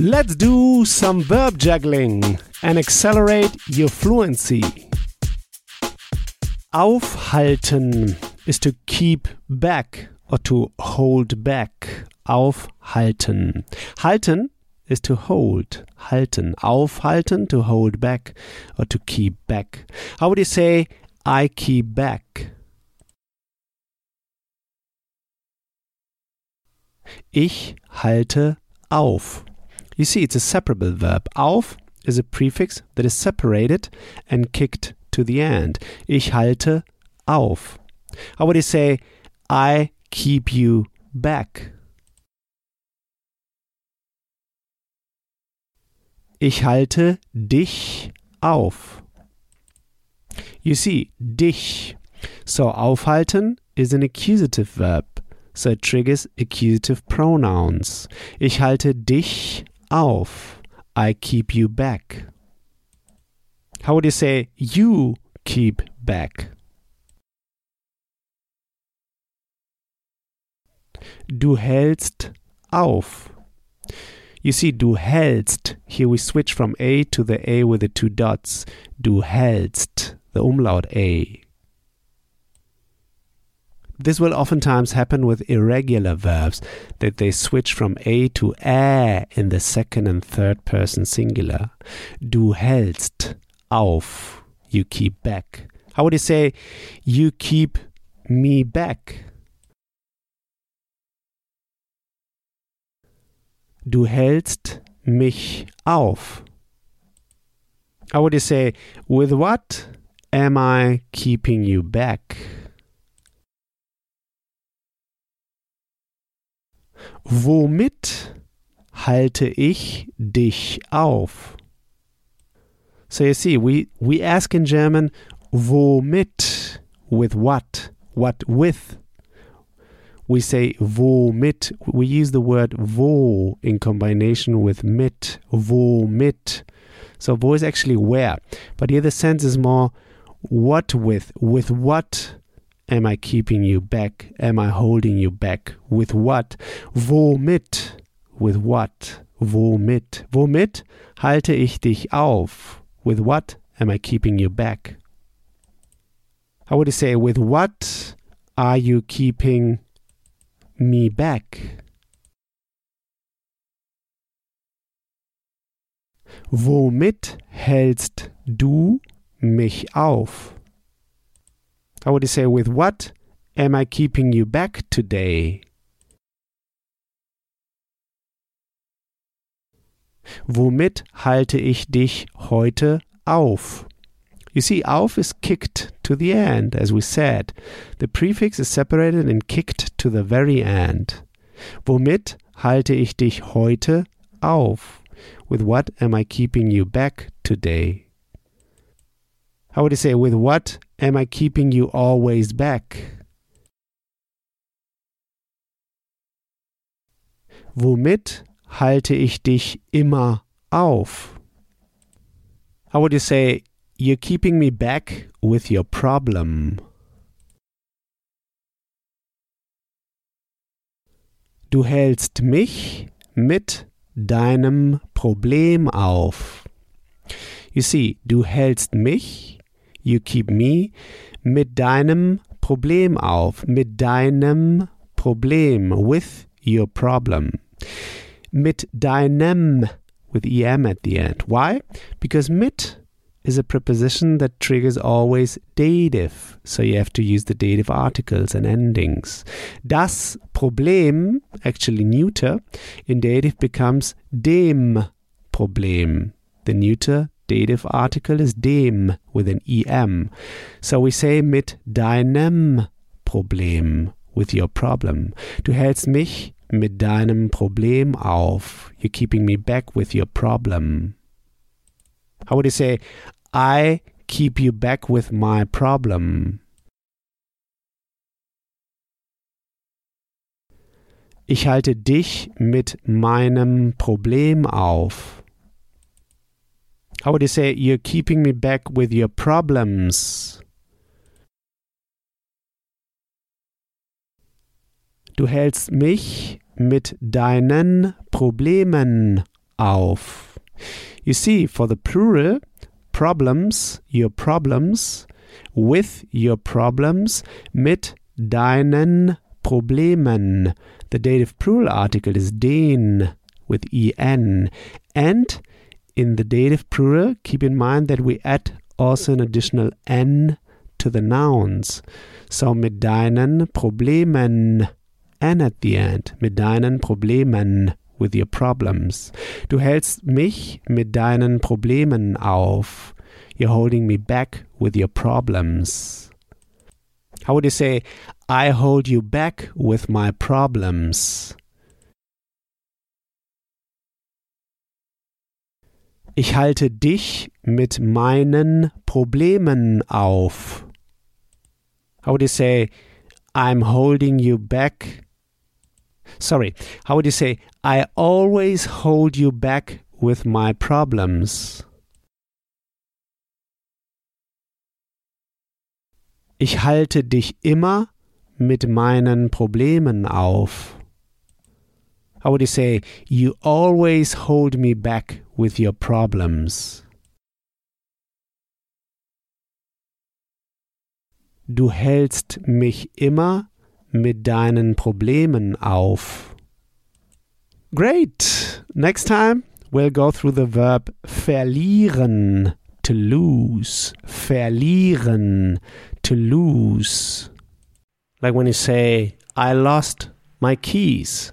Let's do some verb juggling and accelerate your fluency. Aufhalten is to keep back or to hold back. Aufhalten. Halten is to hold. Halten. Aufhalten, to hold back or to keep back. How would you say, I keep back? Ich halte auf. You see, it's a separable verb. Auf is a prefix that is separated and kicked to the end. Ich halte auf. How would you say, I keep you back? Ich halte dich auf. You see, dich. So, aufhalten is an accusative verb. So it triggers accusative pronouns. Ich halte dich auf. I keep you back. How would you say you keep back? Du hältst auf. You see, du hältst. Here we switch from A to the A with the two dots. Du hältst, the umlaut A. This will oftentimes happen with irregular verbs, that they switch from A to Ä in the second and third person singular. Du hältst auf. You keep back. How would you say, you keep me back? Du hältst mich auf. How would you say, with what am I keeping you back? Womit halte ich dich auf? So you see, we, we ask in German, womit, with what, what with. We say womit. We use the word wo in combination with mit, womit. So wo is actually where. But here the sense is more what with, with what Am I keeping you back? Am I holding you back? With what? Womit? With what? Womit? Womit halte ich dich auf? With what am I keeping you back? How would say, with what are you keeping me back? Womit hältst du mich auf? How would say, with what am I keeping you back today? Womit halte ich dich heute auf? You see, auf is kicked to the end, as we said. The prefix is separated and kicked to the very end. Womit halte ich dich heute auf? With what am I keeping you back today? How would you say, with what am I keeping you always back? Womit halte ich dich immer auf? How would you say, you're keeping me back with your problem? Du hältst mich mit deinem Problem auf. You see, du hältst mich You keep me mit deinem Problem auf, mit deinem Problem, with your problem. Mit deinem, with em at the end. Why? Because mit is a preposition that triggers always dative, so you have to use the dative articles and endings. Das Problem, actually neuter, in dative becomes dem Problem. The neuter dative article is dem with an em. So we say mit deinem Problem, with your problem. Du hältst mich mit deinem Problem auf. You're keeping me back with your problem. How would you say, I keep you back with my problem? Ich halte dich mit meinem Problem auf. How would you say you're keeping me back with your problems? Du hältst mich mit deinen Problemen auf. You see, for the plural, problems, your problems, with your problems, mit deinen Problemen. The dative plural article is den with en. And in the dative plural, keep in mind that we add also an additional n to the nouns. So mit deinen Problemen, n at the end, mit deinen Problemen, with your problems. Du hältst mich mit deinen Problemen auf. You're holding me back with your problems. How would you say, I hold you back with my problems? Ich halte dich mit meinen Problemen auf. How would you say, I'm holding you back? Sorry, how would you say, I always hold you back with my problems? Ich halte dich immer mit meinen Problemen auf. How would you say, you always hold me back with your problems? Du hältst mich immer mit deinen Problemen auf. Great! Next time we'll go through the verb verlieren, to lose. Verlieren, to lose. Like when you say, I lost my keys.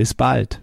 Bis bald.